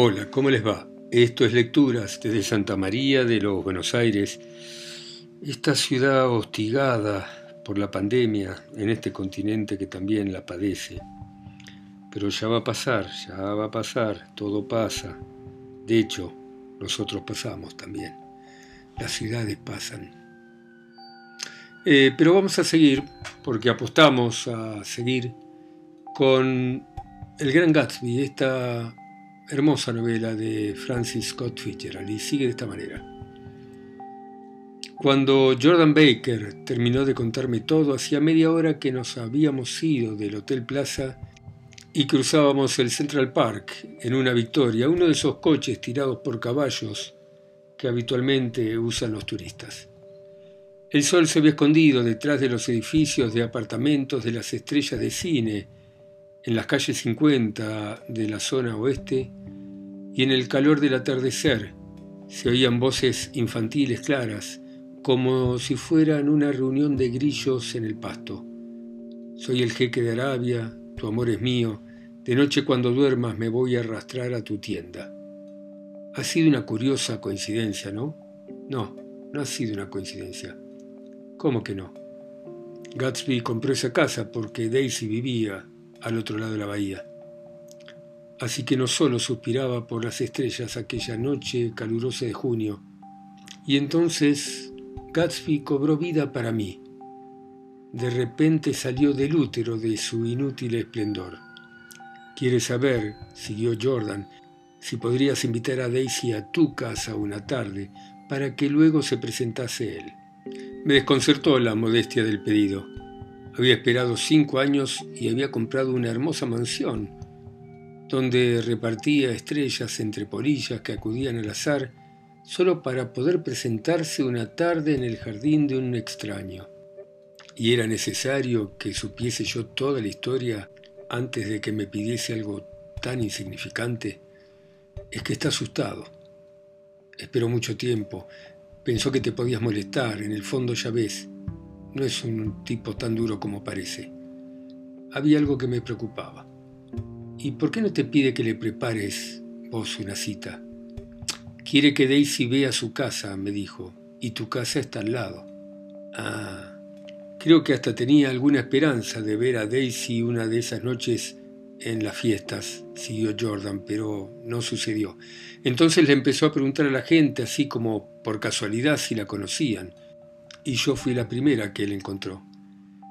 Hola, ¿cómo les va? Esto es Lecturas desde Santa María de los Buenos Aires, esta ciudad hostigada por la pandemia en este continente que también la padece. Pero ya va a pasar, ya va a pasar, todo pasa. De hecho, nosotros pasamos también. Las ciudades pasan. Eh, pero vamos a seguir, porque apostamos a seguir con El Gran Gatsby, esta hermosa novela de Francis Scott Fitzgerald y sigue de esta manera. Cuando Jordan Baker terminó de contarme todo, hacía media hora que nos habíamos ido del Hotel Plaza y cruzábamos el Central Park en una victoria, uno de esos coches tirados por caballos que habitualmente usan los turistas. El sol se había escondido detrás de los edificios de apartamentos de las estrellas de cine en las calles 50 de la zona oeste y en el calor del atardecer se oían voces infantiles claras, como si fueran una reunión de grillos en el pasto. Soy el jeque de Arabia, tu amor es mío, de noche cuando duermas me voy a arrastrar a tu tienda. Ha sido una curiosa coincidencia, ¿no? No, no ha sido una coincidencia. ¿Cómo que no? Gatsby compró esa casa porque Daisy vivía al otro lado de la bahía. Así que no solo suspiraba por las estrellas aquella noche calurosa de junio, y entonces Gatsby cobró vida para mí. De repente salió del útero de su inútil esplendor. ¿Quieres saber, siguió Jordan, si podrías invitar a Daisy a tu casa una tarde para que luego se presentase él? Me desconcertó la modestia del pedido. Había esperado cinco años y había comprado una hermosa mansión donde repartía estrellas entre polillas que acudían al azar solo para poder presentarse una tarde en el jardín de un extraño. Y era necesario que supiese yo toda la historia antes de que me pidiese algo tan insignificante. Es que está asustado. Esperó mucho tiempo. Pensó que te podías molestar. En el fondo ya ves. No es un tipo tan duro como parece. Había algo que me preocupaba. ¿Y por qué no te pide que le prepares vos una cita? Quiere que Daisy vea su casa, me dijo, y tu casa está al lado. Ah, creo que hasta tenía alguna esperanza de ver a Daisy una de esas noches en las fiestas, siguió Jordan, pero no sucedió. Entonces le empezó a preguntar a la gente, así como por casualidad, si la conocían, y yo fui la primera que él encontró.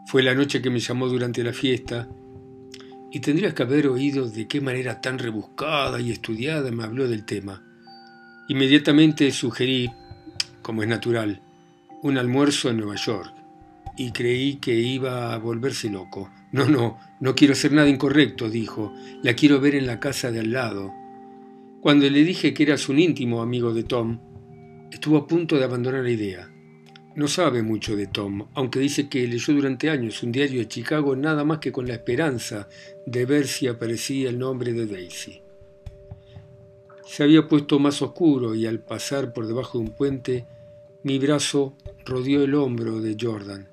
Fue la noche que me llamó durante la fiesta y tendrías que haber oído de qué manera tan rebuscada y estudiada me habló del tema. Inmediatamente sugerí, como es natural, un almuerzo en Nueva York y creí que iba a volverse loco. No, no, no quiero hacer nada incorrecto, dijo. La quiero ver en la casa de al lado. Cuando le dije que eras un íntimo amigo de Tom, estuvo a punto de abandonar la idea. No sabe mucho de Tom, aunque dice que leyó durante años un diario de Chicago nada más que con la esperanza de ver si aparecía el nombre de Daisy. Se había puesto más oscuro y al pasar por debajo de un puente, mi brazo rodeó el hombro de Jordan.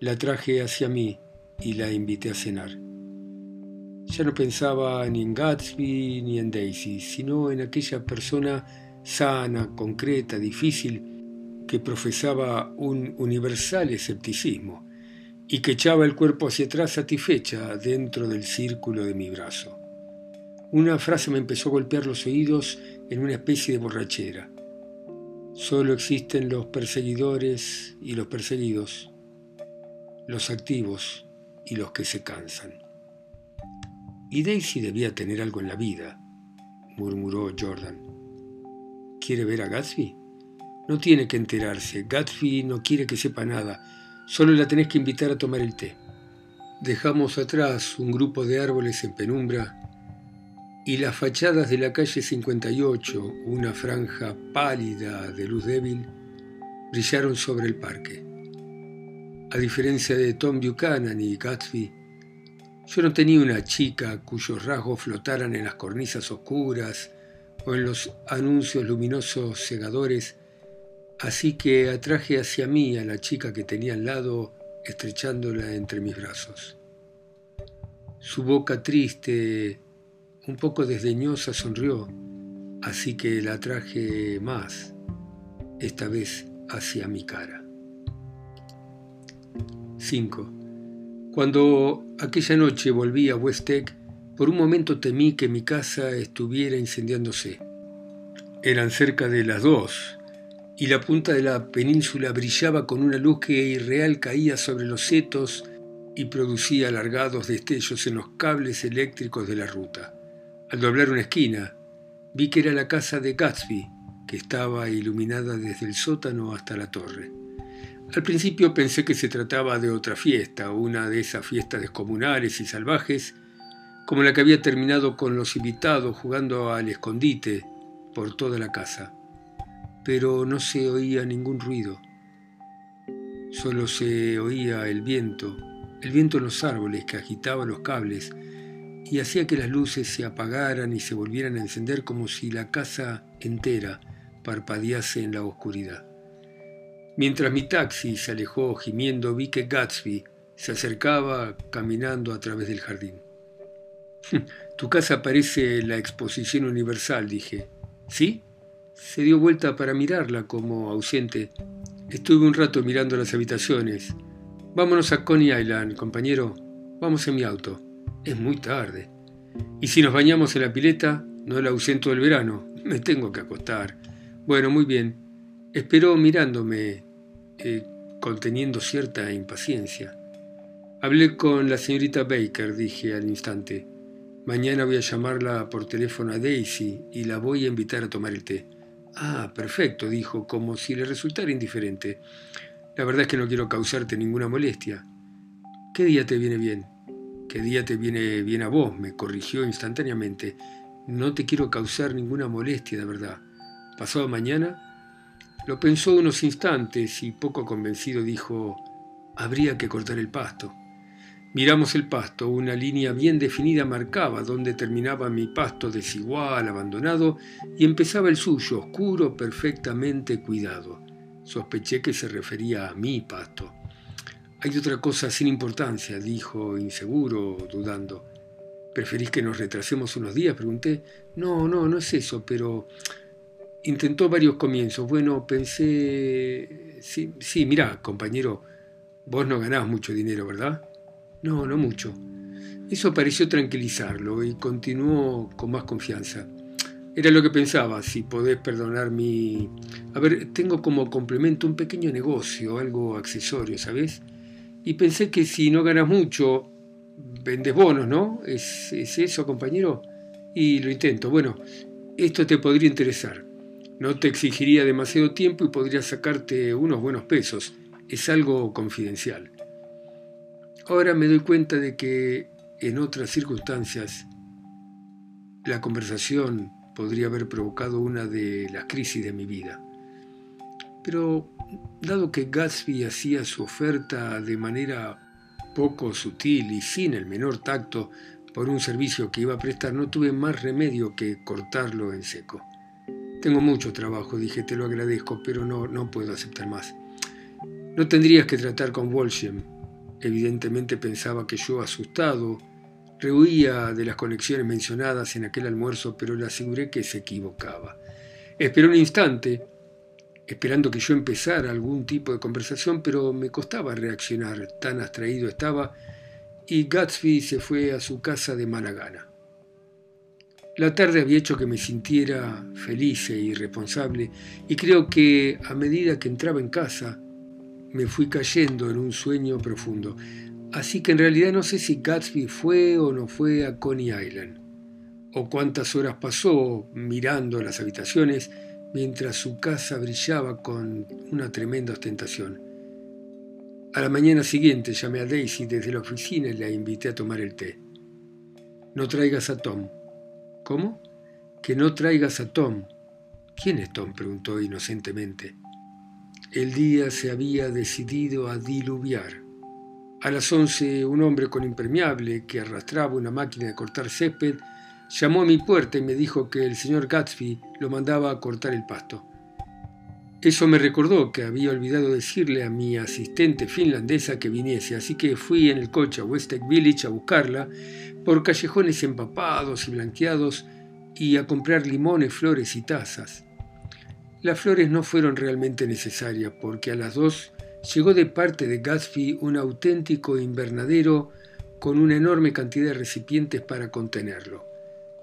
La traje hacia mí y la invité a cenar. Ya no pensaba ni en Gatsby ni en Daisy, sino en aquella persona sana, concreta, difícil, que profesaba un universal escepticismo y que echaba el cuerpo hacia atrás satisfecha dentro del círculo de mi brazo. Una frase me empezó a golpear los oídos en una especie de borrachera. Solo existen los perseguidores y los perseguidos, los activos y los que se cansan. Y Daisy debía tener algo en la vida, murmuró Jordan. ¿Quiere ver a Gatsby? No tiene que enterarse. Gatsby no quiere que sepa nada. Solo la tenés que invitar a tomar el té. Dejamos atrás un grupo de árboles en penumbra y las fachadas de la calle 58, una franja pálida de luz débil, brillaron sobre el parque. A diferencia de Tom Buchanan y Gatsby, yo no tenía una chica cuyos rasgos flotaran en las cornisas oscuras o en los anuncios luminosos cegadores Así que atraje hacia mí a la chica que tenía al lado, estrechándola entre mis brazos. Su boca triste, un poco desdeñosa, sonrió, así que la traje más, esta vez hacia mi cara. 5. Cuando aquella noche volví a West por un momento temí que mi casa estuviera incendiándose. Eran cerca de las dos, y la punta de la península brillaba con una luz que irreal caía sobre los setos y producía alargados destellos en los cables eléctricos de la ruta. Al doblar una esquina, vi que era la casa de Gatsby, que estaba iluminada desde el sótano hasta la torre. Al principio pensé que se trataba de otra fiesta, una de esas fiestas descomunales y salvajes, como la que había terminado con los invitados jugando al escondite por toda la casa. Pero no se oía ningún ruido. Solo se oía el viento, el viento en los árboles que agitaba los cables y hacía que las luces se apagaran y se volvieran a encender como si la casa entera parpadease en la oscuridad. Mientras mi taxi se alejó gimiendo, vi que Gatsby se acercaba caminando a través del jardín. Tu casa parece la exposición universal, dije. ¿Sí? Se dio vuelta para mirarla como ausente. Estuve un rato mirando las habitaciones. Vámonos a Coney Island, compañero. Vamos en mi auto. Es muy tarde. ¿Y si nos bañamos en la pileta? No la ausento del verano. Me tengo que acostar. Bueno, muy bien. Esperó mirándome eh, conteniendo cierta impaciencia. Hablé con la señorita Baker, dije al instante. Mañana voy a llamarla por teléfono a Daisy y la voy a invitar a tomar el té. Ah, perfecto, dijo, como si le resultara indiferente. La verdad es que no quiero causarte ninguna molestia. ¿Qué día te viene bien? ¿Qué día te viene bien a vos? me corrigió instantáneamente. No te quiero causar ninguna molestia, de verdad. ¿Pasado mañana? Lo pensó unos instantes y poco convencido dijo, habría que cortar el pasto. Miramos el pasto, una línea bien definida marcaba dónde terminaba mi pasto desigual, abandonado, y empezaba el suyo, oscuro, perfectamente cuidado. Sospeché que se refería a mi pasto. Hay otra cosa sin importancia, dijo, inseguro, dudando. ¿Preferís que nos retrasemos unos días? pregunté. No, no, no es eso, pero intentó varios comienzos. Bueno, pensé, sí, sí, mirá, compañero, vos no ganás mucho dinero, ¿verdad? No, no mucho. Eso pareció tranquilizarlo y continuó con más confianza. Era lo que pensaba, si podés perdonar mi... A ver, tengo como complemento un pequeño negocio, algo accesorio, ¿sabes? Y pensé que si no ganas mucho, vendes bonos, ¿no? ¿Es, ¿Es eso, compañero? Y lo intento. Bueno, esto te podría interesar. No te exigiría demasiado tiempo y podría sacarte unos buenos pesos. Es algo confidencial. Ahora me doy cuenta de que en otras circunstancias la conversación podría haber provocado una de las crisis de mi vida. Pero dado que Gatsby hacía su oferta de manera poco sutil y sin el menor tacto por un servicio que iba a prestar, no tuve más remedio que cortarlo en seco. Tengo mucho trabajo, dije, te lo agradezco, pero no, no puedo aceptar más. No tendrías que tratar con Wolshem. Evidentemente pensaba que yo, asustado, rehuía de las conexiones mencionadas en aquel almuerzo, pero le aseguré que se equivocaba. Esperó un instante, esperando que yo empezara algún tipo de conversación, pero me costaba reaccionar, tan abstraído estaba, y Gatsby se fue a su casa de mala gana. La tarde había hecho que me sintiera feliz e irresponsable y creo que a medida que entraba en casa me fui cayendo en un sueño profundo. Así que en realidad no sé si Gatsby fue o no fue a Coney Island, o cuántas horas pasó mirando las habitaciones mientras su casa brillaba con una tremenda ostentación. A la mañana siguiente llamé a Daisy desde la oficina y la invité a tomar el té. No traigas a Tom, ¿Cómo? Que no traigas a Tom. ¿Quién es Tom? preguntó inocentemente. El día se había decidido a diluviar. A las once, un hombre con impermeable que arrastraba una máquina de cortar césped llamó a mi puerta y me dijo que el señor Gatsby lo mandaba a cortar el pasto. Eso me recordó que había olvidado decirle a mi asistente finlandesa que viniese, así que fui en el coche a West Village a buscarla por callejones empapados y blanqueados y a comprar limones, flores y tazas. Las flores no fueron realmente necesarias porque a las dos llegó de parte de Gatsby un auténtico invernadero con una enorme cantidad de recipientes para contenerlo.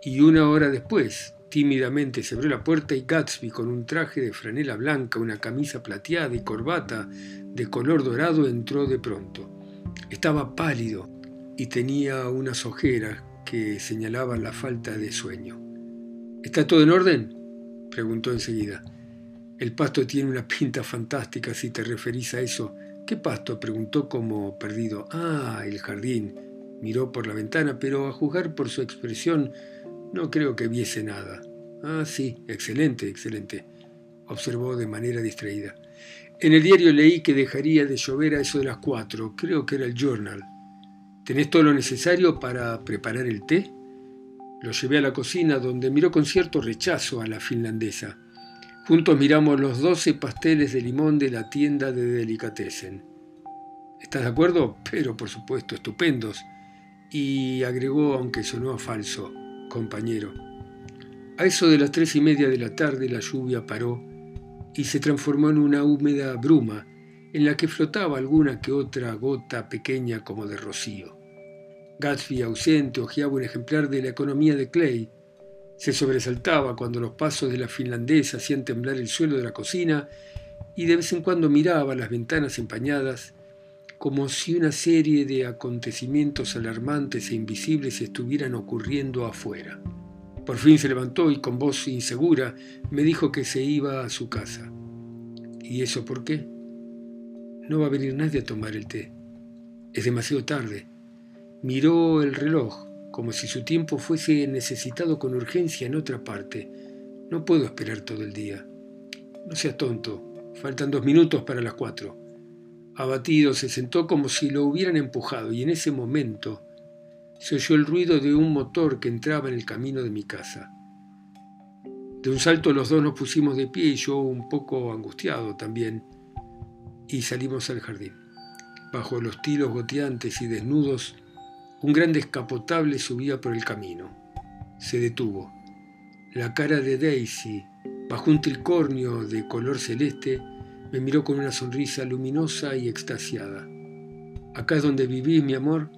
Y una hora después, tímidamente se abrió la puerta y Gatsby, con un traje de franela blanca, una camisa plateada y corbata de color dorado, entró de pronto. Estaba pálido y tenía unas ojeras que señalaban la falta de sueño. ¿Está todo en orden? preguntó enseguida. El pasto tiene una pinta fantástica si te referís a eso. ¿Qué pasto? preguntó como perdido. Ah, el jardín. Miró por la ventana, pero a juzgar por su expresión no creo que viese nada. Ah, sí, excelente, excelente, observó de manera distraída. En el diario leí que dejaría de llover a eso de las cuatro. Creo que era el journal. ¿Tenés todo lo necesario para preparar el té? Lo llevé a la cocina, donde miró con cierto rechazo a la finlandesa. Juntos miramos los doce pasteles de limón de la tienda de delicatessen. ¿Estás de acuerdo? Pero, por supuesto, estupendos. Y agregó, aunque sonó falso, compañero. A eso de las tres y media de la tarde la lluvia paró y se transformó en una húmeda bruma en la que flotaba alguna que otra gota pequeña como de rocío. Gatsby, ausente, hojeaba un ejemplar de la economía de Clay. Se sobresaltaba cuando los pasos de la finlandesa hacían temblar el suelo de la cocina y de vez en cuando miraba las ventanas empañadas como si una serie de acontecimientos alarmantes e invisibles estuvieran ocurriendo afuera. Por fin se levantó y con voz insegura me dijo que se iba a su casa. ¿Y eso por qué? No va a venir nadie a tomar el té. Es demasiado tarde. Miró el reloj, como si su tiempo fuese necesitado con urgencia en otra parte. No puedo esperar todo el día. No seas tonto. Faltan dos minutos para las cuatro. Abatido se sentó como si lo hubieran empujado y en ese momento se oyó el ruido de un motor que entraba en el camino de mi casa. De un salto los dos nos pusimos de pie y yo un poco angustiado también, y salimos al jardín. Bajo los tiros goteantes y desnudos, un gran descapotable subía por el camino. Se detuvo. La cara de Daisy, bajo un tricornio de color celeste, me miró con una sonrisa luminosa y extasiada. Acá es donde vivís, mi amor.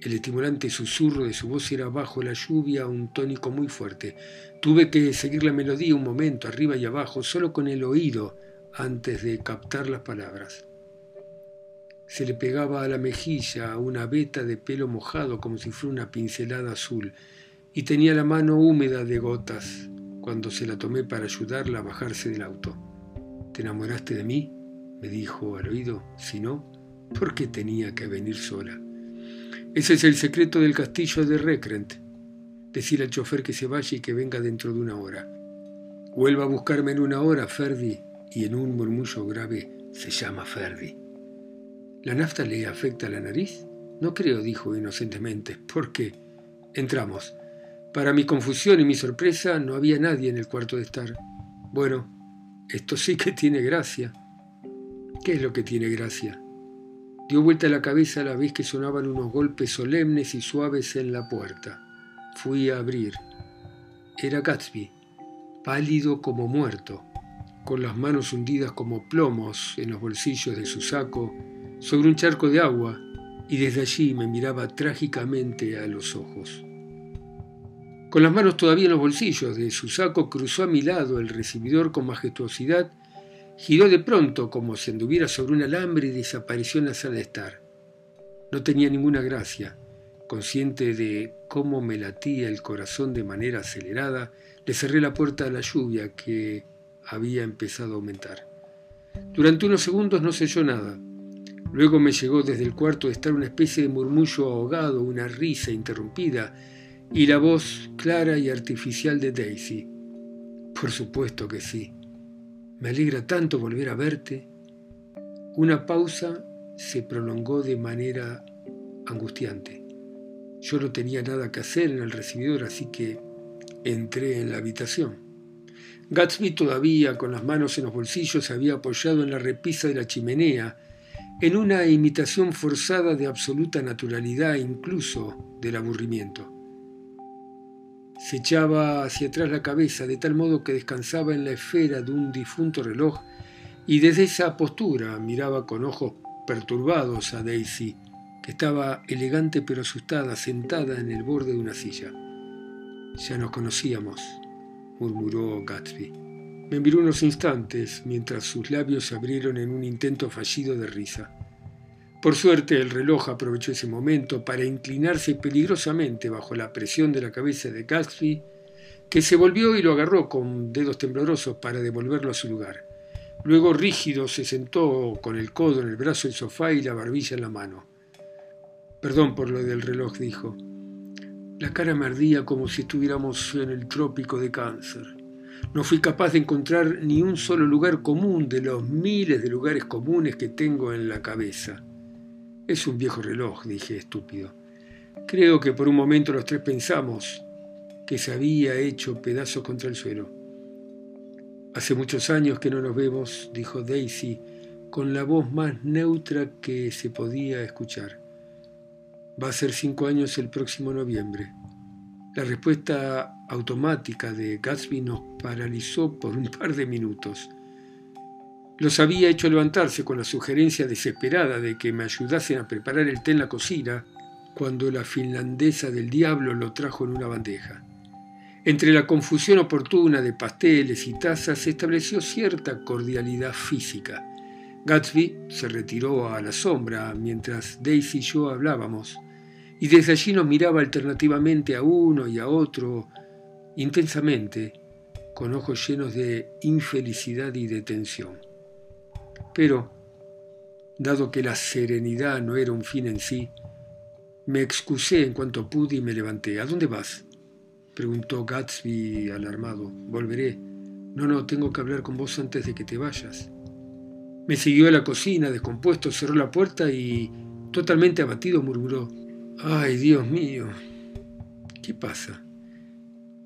El estimulante susurro de su voz era bajo la lluvia un tónico muy fuerte. Tuve que seguir la melodía un momento, arriba y abajo, solo con el oído, antes de captar las palabras. Se le pegaba a la mejilla una veta de pelo mojado como si fuera una pincelada azul, y tenía la mano húmeda de gotas cuando se la tomé para ayudarla a bajarse del auto. ¿Te enamoraste de mí? me dijo al oído. Si no, ¿por qué tenía que venir sola? Ese es el secreto del castillo de Recrent. Decir al chofer que se vaya y que venga dentro de una hora. Vuelva a buscarme en una hora, Ferdi, y en un murmullo grave se llama Ferdi. ¿La nafta le afecta la nariz? No creo, dijo inocentemente. ¿Por qué? Entramos. Para mi confusión y mi sorpresa no había nadie en el cuarto de estar. Bueno, esto sí que tiene gracia. ¿Qué es lo que tiene gracia? Dio vuelta la cabeza a la vez que sonaban unos golpes solemnes y suaves en la puerta. Fui a abrir. Era Gatsby, pálido como muerto, con las manos hundidas como plomos en los bolsillos de su saco, sobre un charco de agua, y desde allí me miraba trágicamente a los ojos. Con las manos todavía en los bolsillos de su saco, cruzó a mi lado el recibidor con majestuosidad, giró de pronto como si anduviera sobre un alambre y desapareció en la sala de estar. No tenía ninguna gracia. Consciente de cómo me latía el corazón de manera acelerada, le cerré la puerta a la lluvia que había empezado a aumentar. Durante unos segundos no se oyó nada. Luego me llegó desde el cuarto de estar una especie de murmullo ahogado, una risa interrumpida, y la voz clara y artificial de Daisy. Por supuesto que sí. Me alegra tanto volver a verte. Una pausa se prolongó de manera angustiante. Yo no tenía nada que hacer en el recibidor, así que entré en la habitación. Gatsby todavía, con las manos en los bolsillos, se había apoyado en la repisa de la chimenea, en una imitación forzada de absoluta naturalidad, incluso del aburrimiento. Se echaba hacia atrás la cabeza de tal modo que descansaba en la esfera de un difunto reloj y desde esa postura miraba con ojos perturbados a Daisy, que estaba elegante pero asustada, sentada en el borde de una silla. Ya nos conocíamos, murmuró Gatsby. Me miró unos instantes mientras sus labios se abrieron en un intento fallido de risa. Por suerte el reloj aprovechó ese momento para inclinarse peligrosamente bajo la presión de la cabeza de Gatsby, que se volvió y lo agarró con dedos temblorosos para devolverlo a su lugar. Luego rígido se sentó con el codo en el brazo del sofá y la barbilla en la mano. Perdón por lo del reloj, dijo. La cara me ardía como si estuviéramos en el trópico de cáncer. No fui capaz de encontrar ni un solo lugar común de los miles de lugares comunes que tengo en la cabeza. Es un viejo reloj, dije estúpido. Creo que por un momento los tres pensamos que se había hecho pedazos contra el suelo. Hace muchos años que no nos vemos, dijo Daisy, con la voz más neutra que se podía escuchar. Va a ser cinco años el próximo noviembre. La respuesta automática de Gatsby nos paralizó por un par de minutos. Los había hecho levantarse con la sugerencia desesperada de que me ayudasen a preparar el té en la cocina cuando la finlandesa del diablo lo trajo en una bandeja. Entre la confusión oportuna de pasteles y tazas se estableció cierta cordialidad física. Gatsby se retiró a la sombra mientras Daisy y yo hablábamos, y desde allí nos miraba alternativamente a uno y a otro, intensamente, con ojos llenos de infelicidad y de tensión. Pero, dado que la serenidad no era un fin en sí, me excusé en cuanto pude y me levanté. ¿A dónde vas? preguntó Gatsby alarmado. Volveré. No, no, tengo que hablar con vos antes de que te vayas. Me siguió a la cocina, descompuesto, cerró la puerta y, totalmente abatido, murmuró, Ay, Dios mío, ¿qué pasa?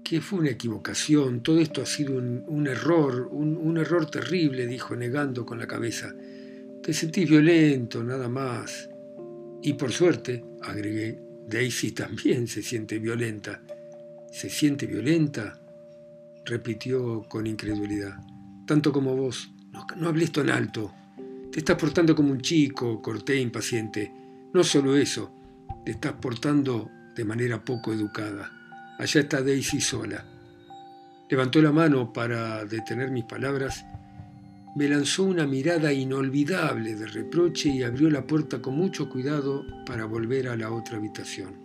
Que fue una equivocación, todo esto ha sido un, error, un, error terrible, dijo negando con la cabeza. Te sentís violento, nada más. Y por suerte, agregué, Daisy también se siente violenta. ¿Se siente violenta? repitió con incredulidad. Tanto como vos. No, no hables tan alto. Te estás portando como un chico, corté impaciente. No solo eso, te estás portando de manera poco educada. Allá está Daisy sola. Levantó la mano para detener mis palabras, me lanzó una mirada inolvidable de reproche y abrió la puerta con mucho cuidado para volver a la otra habitación.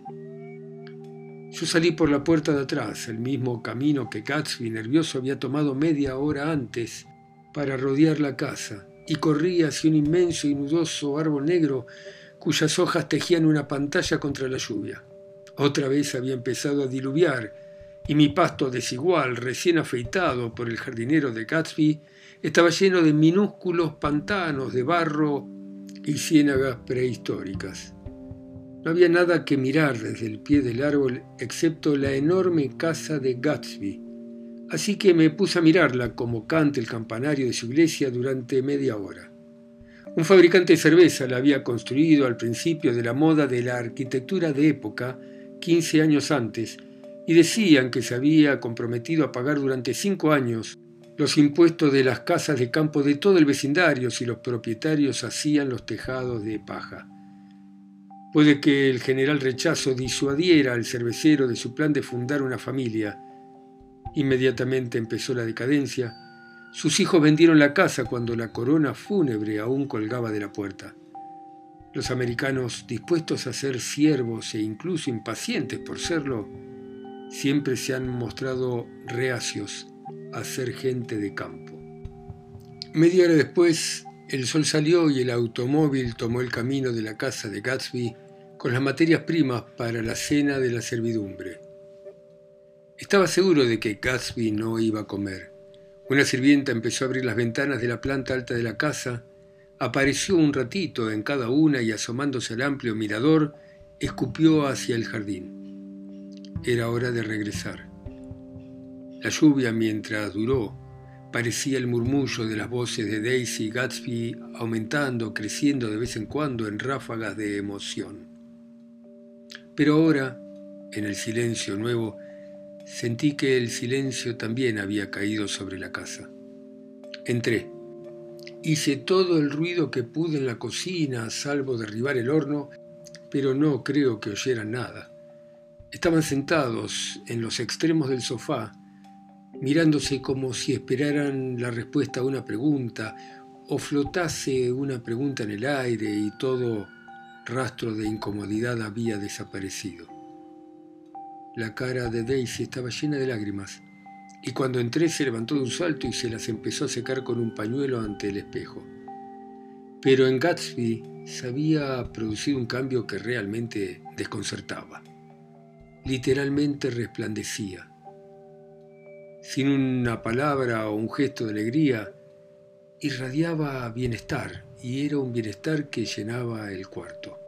Yo salí por la puerta de atrás, el mismo camino que Gatsby nervioso había tomado media hora antes para rodear la casa, y corrí hacia un inmenso y nudoso árbol negro cuyas hojas tejían una pantalla contra la lluvia. Otra vez había empezado a diluviar y mi pasto desigual, recién afeitado por el jardinero de Gatsby, estaba lleno de minúsculos pantanos de barro y ciénagas prehistóricas. No había nada que mirar desde el pie del árbol excepto la enorme casa de Gatsby, así que me puse a mirarla como canta el campanario de su iglesia durante media hora. Un fabricante de cerveza la había construido al principio de la moda de la arquitectura de época 15 años antes y decían que se había comprometido a pagar durante cinco años los impuestos de las casas de campo de todo el vecindario si los propietarios hacían los tejados de paja. Puede que el general Rechazo disuadiera al cervecero de su plan de fundar una familia. Inmediatamente empezó la decadencia. Sus hijos vendieron la casa cuando la corona fúnebre aún colgaba de la puerta. Los americanos, dispuestos a ser siervos e incluso impacientes por serlo, siempre se han mostrado reacios a ser gente de campo. Media hora después, el sol salió y el automóvil tomó el camino de la casa de Gatsby con las materias primas para la cena de la servidumbre. Estaba seguro de que Gatsby no iba a comer. Una sirvienta empezó a abrir las ventanas de la planta alta de la casa Apareció un ratito en cada una y asomándose al amplio mirador, escupió hacia el jardín. Era hora de regresar. La lluvia, mientras duró, parecía el murmullo de las voces de Daisy y Gatsby aumentando, creciendo de vez en cuando en ráfagas de emoción. Pero ahora, en el silencio nuevo, Sentí que el silencio también había caído sobre la casa. Entré. Hice todo el ruido que pude en la cocina, salvo derribar el horno, pero no creo que oyeran nada. Estaban sentados en los extremos del sofá, mirándose como si esperaran la respuesta a una pregunta o flotase una pregunta en el aire y todo rastro de incomodidad había desaparecido. La cara de Daisy estaba llena de lágrimas y cuando entré se levantó de un salto y se las empezó a secar con un pañuelo ante el espejo. Pero en Gatsby se había producido un cambio que realmente desconcertaba. Literalmente resplandecía. Sin una palabra o un gesto de alegría, irradiaba bienestar y era un bienestar que llenaba el cuarto.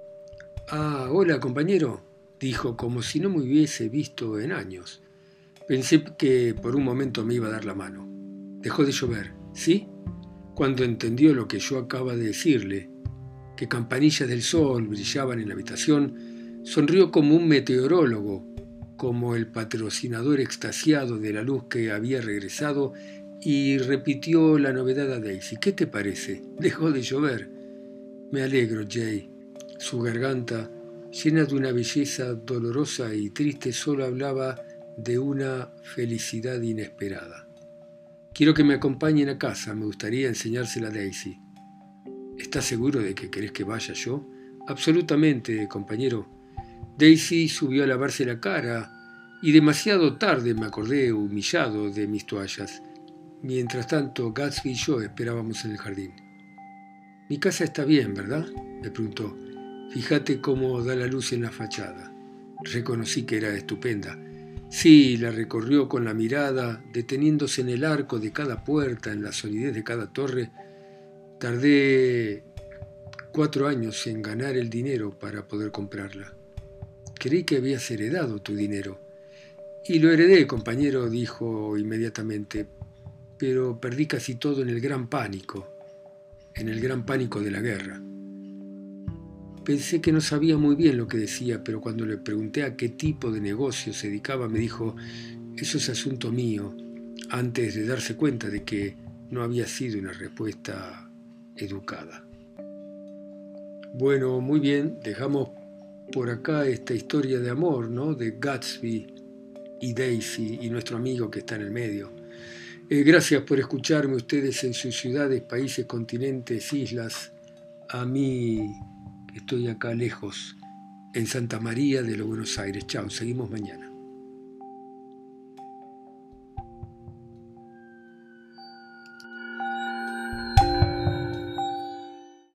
Ah, hola compañero, dijo como si no me hubiese visto en años. Pensé que por un momento me iba a dar la mano. Dejó de llover, ¿sí? Cuando entendió lo que yo acaba de decirle, que campanillas del sol brillaban en la habitación, sonrió como un meteorólogo, como el patrocinador extasiado de la luz que había regresado y repitió la novedad a Daisy. ¿Qué te parece? Dejó de llover. Me alegro, Jay. Su garganta, llena de una belleza dolorosa y triste, solo hablaba de una felicidad inesperada. Quiero que me acompañen a casa, me gustaría enseñársela a Daisy. ¿Estás seguro de que querés que vaya yo? Absolutamente, compañero. Daisy subió a lavarse la cara y demasiado tarde me acordé humillado de mis toallas. Mientras tanto, Gatsby y yo esperábamos en el jardín. Mi casa está bien, ¿verdad? me preguntó. Fíjate cómo da la luz en la fachada. Reconocí que era estupenda. Sí, la recorrió con la mirada, deteniéndose en el arco de cada puerta, en la solidez de cada torre. Tardé cuatro años en ganar el dinero para poder comprarla. Creí que habías heredado tu dinero. Y lo heredé, compañero, dijo inmediatamente, pero perdí casi todo en el gran pánico, en el gran pánico de la guerra. Pensé que no sabía muy bien lo que decía, pero cuando le pregunté a qué tipo de negocio se dedicaba, me dijo, eso es asunto mío, antes de darse cuenta de que no había sido una respuesta educada. Bueno, muy bien, dejamos por acá esta historia de amor, ¿no? De Gatsby y Daisy y nuestro amigo que está en el medio. Eh, gracias por escucharme ustedes en sus ciudades, países, continentes, islas. A mí estoy acá lejos, en Santa María de los Buenos Aires. Chao, seguimos mañana.